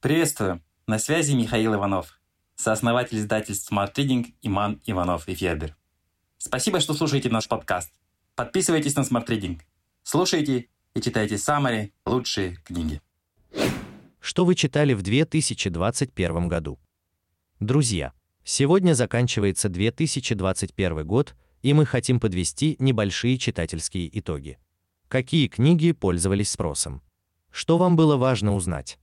Приветствую! На связи Михаил Иванов, сооснователь издательств Smart Reading Иман Иванов и Федер. Спасибо, что слушаете наш подкаст. Подписывайтесь на Smart Reading. Слушайте и читайте самые лучшие книги. Что вы читали в 2021 году? Друзья, сегодня заканчивается 2021 год, и мы хотим подвести небольшие читательские итоги. Какие книги пользовались спросом? Что вам было важно узнать?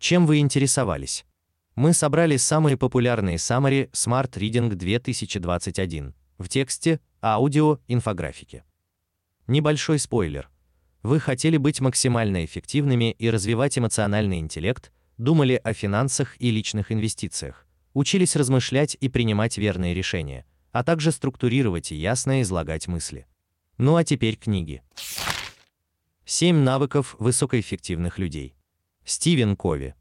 Чем вы интересовались? Мы собрали самые популярные summary Smart Reading 2021 в тексте, аудио, инфографике. Небольшой спойлер. Вы хотели быть максимально эффективными и развивать эмоциональный интеллект, думали о финансах и личных инвестициях, учились размышлять и принимать верные решения, а также структурировать и ясно излагать мысли. Ну а теперь книги. 7 навыков высокоэффективных людей. Стивен Кови.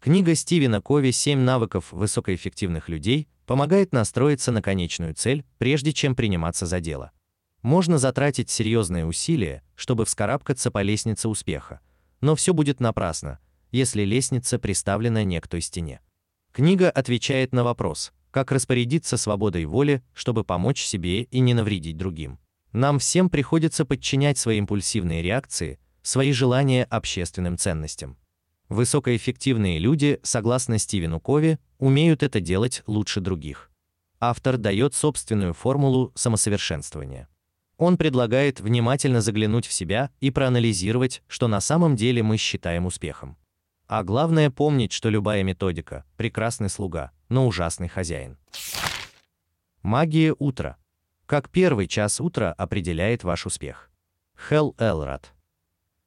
Книга Стивена Кови «7 навыков высокоэффективных людей» помогает настроиться на конечную цель, прежде чем приниматься за дело. Можно затратить серьезные усилия, чтобы вскарабкаться по лестнице успеха, но все будет напрасно, если лестница приставлена не к той стене. Книга отвечает на вопрос, как распорядиться свободой воли, чтобы помочь себе и не навредить другим. Нам всем приходится подчинять свои импульсивные реакции, свои желания общественным ценностям. Высокоэффективные люди, согласно Стивену Кови, умеют это делать лучше других. Автор дает собственную формулу самосовершенствования. Он предлагает внимательно заглянуть в себя и проанализировать, что на самом деле мы считаем успехом. А главное помнить, что любая методика прекрасный слуга, но ужасный хозяин. Магия утра. Как первый час утра определяет ваш успех? Хелл Элрад.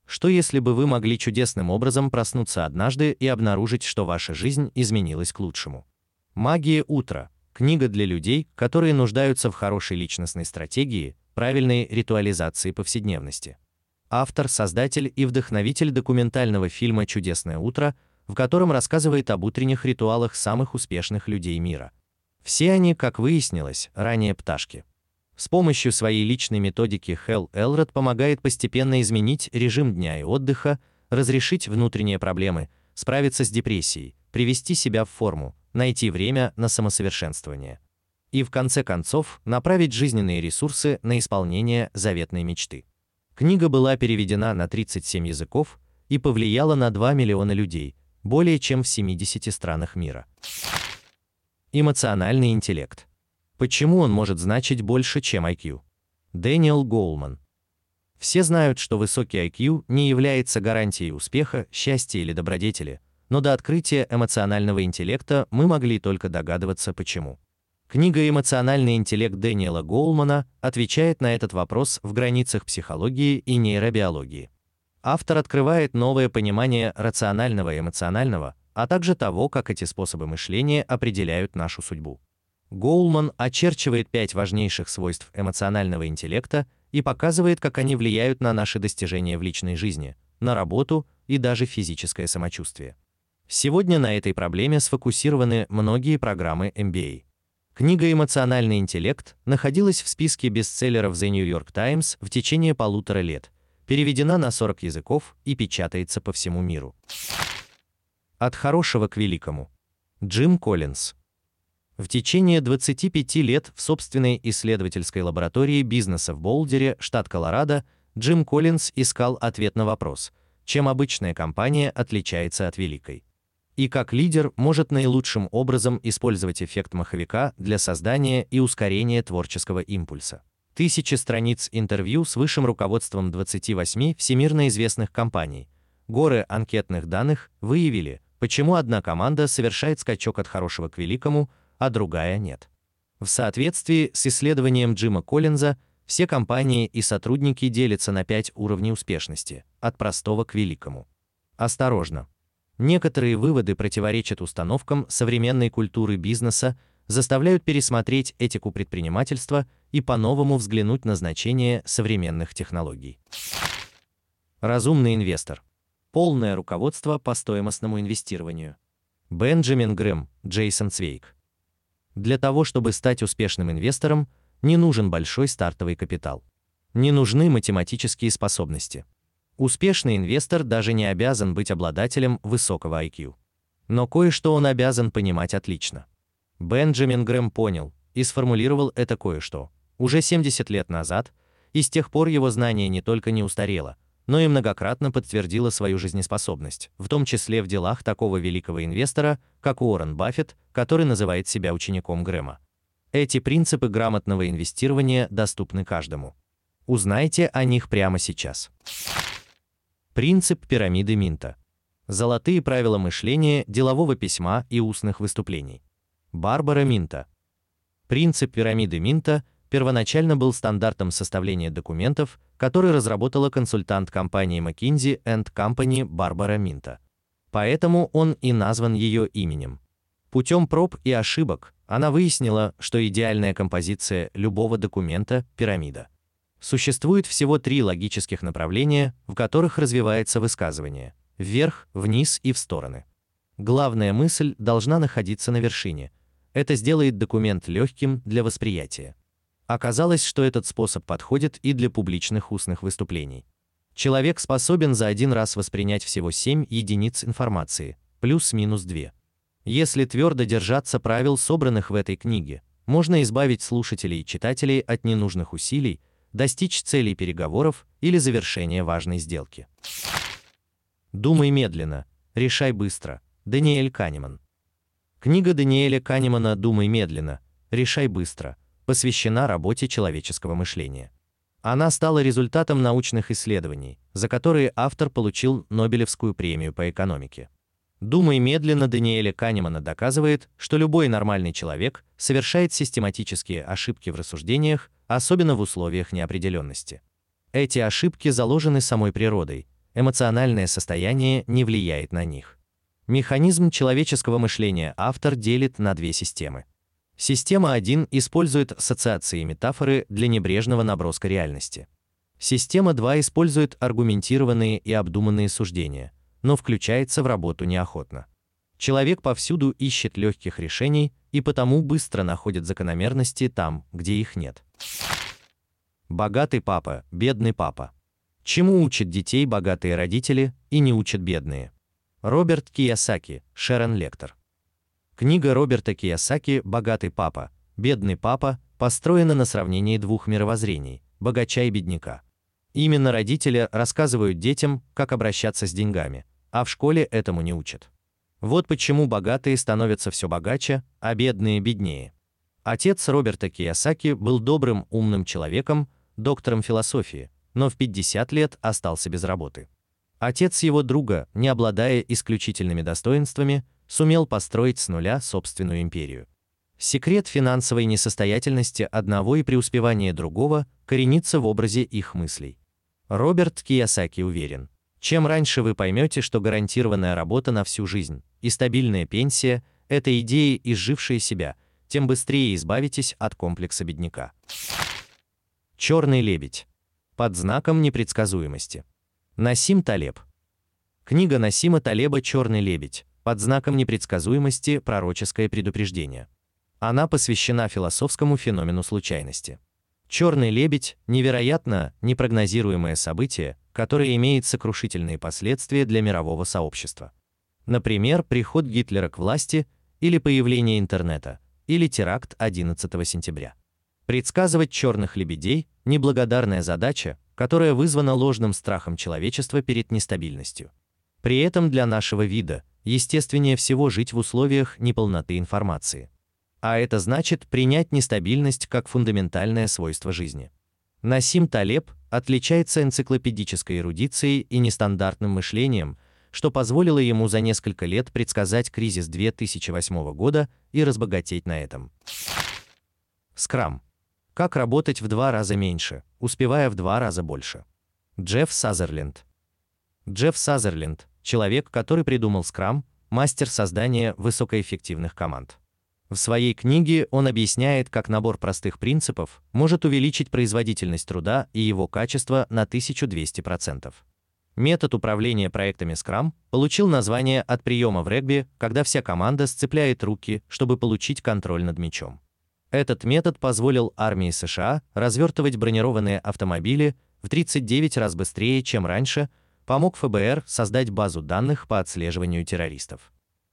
Что если бы вы могли чудесным образом проснуться однажды и обнаружить, что ваша жизнь изменилась к лучшему? Магия утра. Книга для людей, которые нуждаются в хорошей личностной стратегии, правильной ритуализации повседневности. Автор, создатель и вдохновитель документального фильма Чудесное утро, в котором рассказывает об утренних ритуалах самых успешных людей мира. Все они, как выяснилось, ранее пташки. С помощью своей личной методики Хелл Элрод помогает постепенно изменить режим дня и отдыха, разрешить внутренние проблемы, справиться с депрессией, привести себя в форму, найти время на самосовершенствование. И в конце концов направить жизненные ресурсы на исполнение заветной мечты. Книга была переведена на 37 языков и повлияла на 2 миллиона людей, более чем в 70 странах мира. Эмоциональный интеллект. Почему он может значить больше, чем IQ? Дэниел Гоулман. Все знают, что высокий IQ не является гарантией успеха, счастья или добродетели, но до открытия эмоционального интеллекта мы могли только догадываться почему. Книга «Эмоциональный интеллект» Дэниела Гоулмана отвечает на этот вопрос в границах психологии и нейробиологии. Автор открывает новое понимание рационального и эмоционального, а также того, как эти способы мышления определяют нашу судьбу. Гоулман очерчивает пять важнейших свойств эмоционального интеллекта и показывает, как они влияют на наши достижения в личной жизни, на работу и даже физическое самочувствие. Сегодня на этой проблеме сфокусированы многие программы MBA. Книга «Эмоциональный интеллект» находилась в списке бестселлеров The New York Times в течение полутора лет, переведена на 40 языков и печатается по всему миру. От хорошего к великому. Джим Коллинз. В течение 25 лет в собственной исследовательской лаборатории бизнеса в Болдере, штат Колорадо, Джим Коллинз искал ответ на вопрос, чем обычная компания отличается от великой. И как лидер может наилучшим образом использовать эффект маховика для создания и ускорения творческого импульса. Тысячи страниц интервью с высшим руководством 28 всемирно известных компаний. Горы анкетных данных выявили, почему одна команда совершает скачок от хорошего к великому, а другая нет. В соответствии с исследованием Джима Коллинза, все компании и сотрудники делятся на пять уровней успешности, от простого к великому. Осторожно. Некоторые выводы противоречат установкам современной культуры бизнеса, заставляют пересмотреть этику предпринимательства и по-новому взглянуть на значение современных технологий. Разумный инвестор. Полное руководство по стоимостному инвестированию. Бенджамин Грэм, Джейсон Цвейк. Для того, чтобы стать успешным инвестором, не нужен большой стартовый капитал. Не нужны математические способности. Успешный инвестор даже не обязан быть обладателем высокого IQ. Но кое-что он обязан понимать отлично. Бенджамин Грэм понял и сформулировал это кое-что уже 70 лет назад, и с тех пор его знание не только не устарело, но и многократно подтвердило свою жизнеспособность, в том числе в делах такого великого инвестора, как Уоррен Баффет, который называет себя учеником Грэма. Эти принципы грамотного инвестирования доступны каждому. Узнайте о них прямо сейчас. Принцип пирамиды Минта. Золотые правила мышления, делового письма и устных выступлений. Барбара Минта. Принцип пирамиды Минта первоначально был стандартом составления документов, который разработала консультант компании McKinsey Company Барбара Минта. Поэтому он и назван ее именем. Путем проб и ошибок она выяснила, что идеальная композиция любого документа пирамида. Существует всего три логических направления, в которых развивается высказывание: вверх, вниз и в стороны. Главная мысль должна находиться на вершине. Это сделает документ легким для восприятия. Оказалось, что этот способ подходит и для публичных устных выступлений. Человек способен за один раз воспринять всего 7 единиц информации, плюс-минус 2. Если твердо держаться правил, собранных в этой книге, можно избавить слушателей и читателей от ненужных усилий, достичь целей переговоров или завершения важной сделки. Думай медленно, решай быстро. Даниэль Канеман. Книга Даниэля Канемана Думай медленно, решай быстро посвящена работе человеческого мышления. Она стала результатом научных исследований, за которые автор получил Нобелевскую премию по экономике. Думай медленно Даниэля Канемана доказывает, что любой нормальный человек совершает систематические ошибки в рассуждениях, особенно в условиях неопределенности. Эти ошибки заложены самой природой, эмоциональное состояние не влияет на них. Механизм человеческого мышления автор делит на две системы. Система 1 использует ассоциации и метафоры для небрежного наброска реальности. Система 2 использует аргументированные и обдуманные суждения, но включается в работу неохотно. Человек повсюду ищет легких решений и потому быстро находит закономерности там, где их нет. Богатый папа, бедный папа. Чему учат детей богатые родители и не учат бедные? Роберт Киясаки, Шерон Лектор. Книга Роберта Киясаки «Богатый папа», «Бедный папа» построена на сравнении двух мировоззрений – богача и бедняка. Именно родители рассказывают детям, как обращаться с деньгами, а в школе этому не учат. Вот почему богатые становятся все богаче, а бедные беднее. Отец Роберта Киясаки был добрым, умным человеком, доктором философии, но в 50 лет остался без работы. Отец его друга, не обладая исключительными достоинствами, сумел построить с нуля собственную империю. Секрет финансовой несостоятельности одного и преуспевания другого коренится в образе их мыслей. Роберт Киясаки уверен, чем раньше вы поймете, что гарантированная работа на всю жизнь и стабильная пенсия – это идеи, изжившие себя, тем быстрее избавитесь от комплекса бедняка. Черный лебедь. Под знаком непредсказуемости. Насим Талеб. Книга Насима Талеба «Черный лебедь» под знаком непредсказуемости пророческое предупреждение. Она посвящена философскому феномену случайности. Черный лебедь невероятно непрогнозируемое событие, которое имеет сокрушительные последствия для мирового сообщества. Например, приход Гитлера к власти или появление интернета, или теракт 11 сентября. Предсказывать черных лебедей неблагодарная задача, которая вызвана ложным страхом человечества перед нестабильностью. При этом для нашего вида естественнее всего жить в условиях неполноты информации. А это значит принять нестабильность как фундаментальное свойство жизни. Насим Талеб отличается энциклопедической эрудицией и нестандартным мышлением, что позволило ему за несколько лет предсказать кризис 2008 года и разбогатеть на этом. Скрам. Как работать в два раза меньше, успевая в два раза больше. Джефф Сазерленд. Джефф Сазерленд человек, который придумал Scrum, мастер создания высокоэффективных команд. В своей книге он объясняет, как набор простых принципов может увеличить производительность труда и его качество на 1200%. Метод управления проектами Scrum получил название от приема в регби, когда вся команда сцепляет руки, чтобы получить контроль над мячом. Этот метод позволил армии США развертывать бронированные автомобили в 39 раз быстрее, чем раньше, помог ФБР создать базу данных по отслеживанию террористов.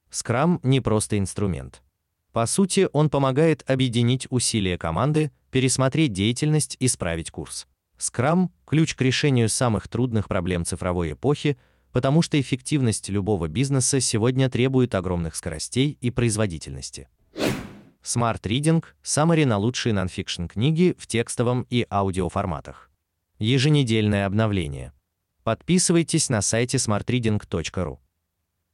Scrum не просто инструмент. По сути, он помогает объединить усилия команды, пересмотреть деятельность и исправить курс. Scrum – ключ к решению самых трудных проблем цифровой эпохи, потому что эффективность любого бизнеса сегодня требует огромных скоростей и производительности. Smart Reading – Summary на лучшие нонфикшн книги в текстовом и аудиоформатах. Еженедельное обновление. Подписывайтесь на сайте smartreading.ru.